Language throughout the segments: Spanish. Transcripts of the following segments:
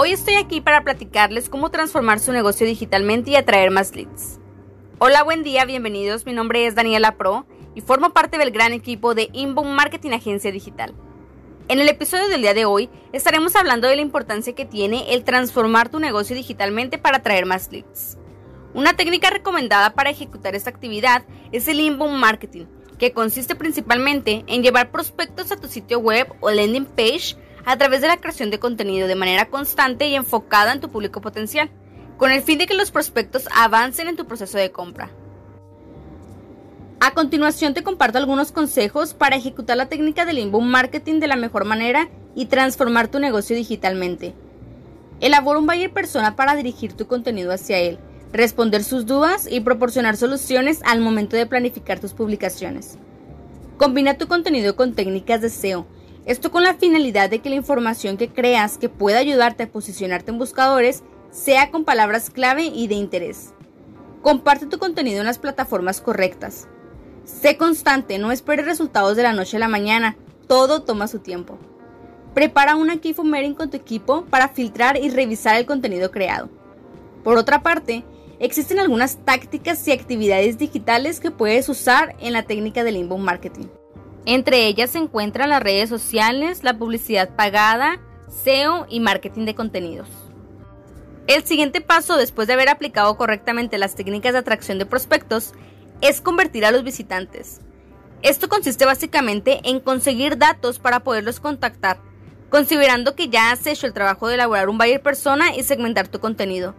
Hoy estoy aquí para platicarles cómo transformar su negocio digitalmente y atraer más leads. Hola, buen día, bienvenidos. Mi nombre es Daniela Pro y formo parte del gran equipo de Inbound Marketing Agencia Digital. En el episodio del día de hoy estaremos hablando de la importancia que tiene el transformar tu negocio digitalmente para atraer más leads. Una técnica recomendada para ejecutar esta actividad es el inbound marketing, que consiste principalmente en llevar prospectos a tu sitio web o landing page a través de la creación de contenido de manera constante y enfocada en tu público potencial, con el fin de que los prospectos avancen en tu proceso de compra. A continuación te comparto algunos consejos para ejecutar la técnica del inbound marketing de la mejor manera y transformar tu negocio digitalmente. Elabora un buyer persona para dirigir tu contenido hacia él, responder sus dudas y proporcionar soluciones al momento de planificar tus publicaciones. Combina tu contenido con técnicas de SEO, esto con la finalidad de que la información que creas que pueda ayudarte a posicionarte en buscadores sea con palabras clave y de interés. Comparte tu contenido en las plataformas correctas. Sé constante, no esperes resultados de la noche a la mañana, todo toma su tiempo. Prepara una key con tu equipo para filtrar y revisar el contenido creado. Por otra parte, existen algunas tácticas y actividades digitales que puedes usar en la técnica del inbound marketing. Entre ellas se encuentran las redes sociales, la publicidad pagada, SEO y marketing de contenidos. El siguiente paso, después de haber aplicado correctamente las técnicas de atracción de prospectos, es convertir a los visitantes. Esto consiste básicamente en conseguir datos para poderlos contactar, considerando que ya has hecho el trabajo de elaborar un buyer persona y segmentar tu contenido.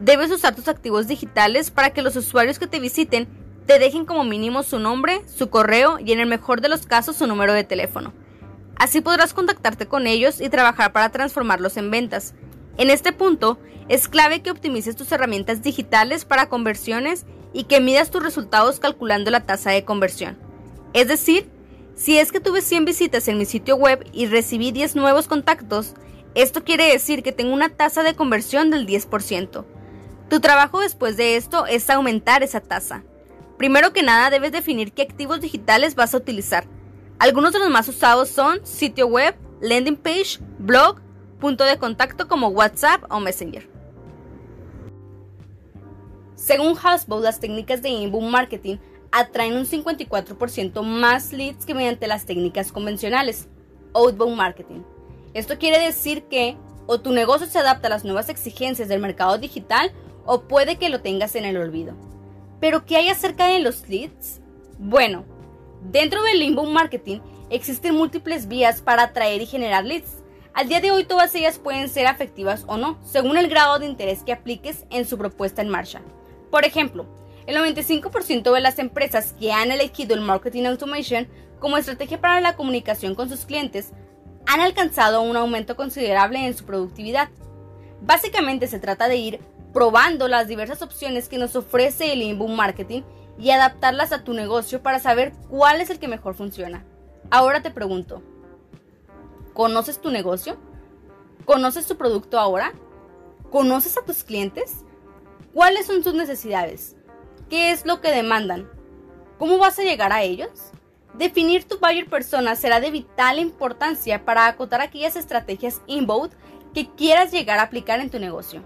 Debes usar tus activos digitales para que los usuarios que te visiten te dejen como mínimo su nombre, su correo y en el mejor de los casos su número de teléfono. Así podrás contactarte con ellos y trabajar para transformarlos en ventas. En este punto, es clave que optimices tus herramientas digitales para conversiones y que midas tus resultados calculando la tasa de conversión. Es decir, si es que tuve 100 visitas en mi sitio web y recibí 10 nuevos contactos, esto quiere decir que tengo una tasa de conversión del 10%. Tu trabajo después de esto es aumentar esa tasa. Primero que nada debes definir qué activos digitales vas a utilizar. Algunos de los más usados son sitio web, landing page, blog, punto de contacto como WhatsApp o Messenger. Según Hasbro, las técnicas de inbound marketing atraen un 54% más leads que mediante las técnicas convencionales, outbound marketing. Esto quiere decir que o tu negocio se adapta a las nuevas exigencias del mercado digital o puede que lo tengas en el olvido. ¿Pero qué hay acerca de los leads? Bueno, dentro del inbound marketing existen múltiples vías para atraer y generar leads. Al día de hoy todas ellas pueden ser efectivas o no, según el grado de interés que apliques en su propuesta en marcha. Por ejemplo, el 95% de las empresas que han elegido el marketing automation como estrategia para la comunicación con sus clientes han alcanzado un aumento considerable en su productividad. Básicamente se trata de ir probando las diversas opciones que nos ofrece el inbound marketing y adaptarlas a tu negocio para saber cuál es el que mejor funciona. Ahora te pregunto, ¿conoces tu negocio? ¿Conoces tu producto ahora? ¿Conoces a tus clientes? ¿Cuáles son sus necesidades? ¿Qué es lo que demandan? ¿Cómo vas a llegar a ellos? Definir tu buyer persona será de vital importancia para acotar aquellas estrategias inbound que quieras llegar a aplicar en tu negocio.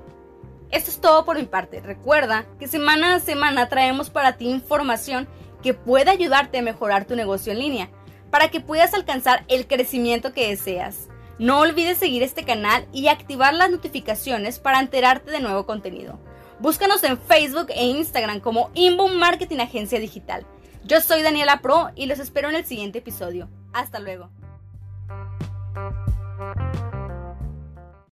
Esto es todo por mi parte. Recuerda que semana a semana traemos para ti información que puede ayudarte a mejorar tu negocio en línea, para que puedas alcanzar el crecimiento que deseas. No olvides seguir este canal y activar las notificaciones para enterarte de nuevo contenido. Búscanos en Facebook e Instagram como Inbound Marketing Agencia Digital. Yo soy Daniela Pro y los espero en el siguiente episodio. Hasta luego.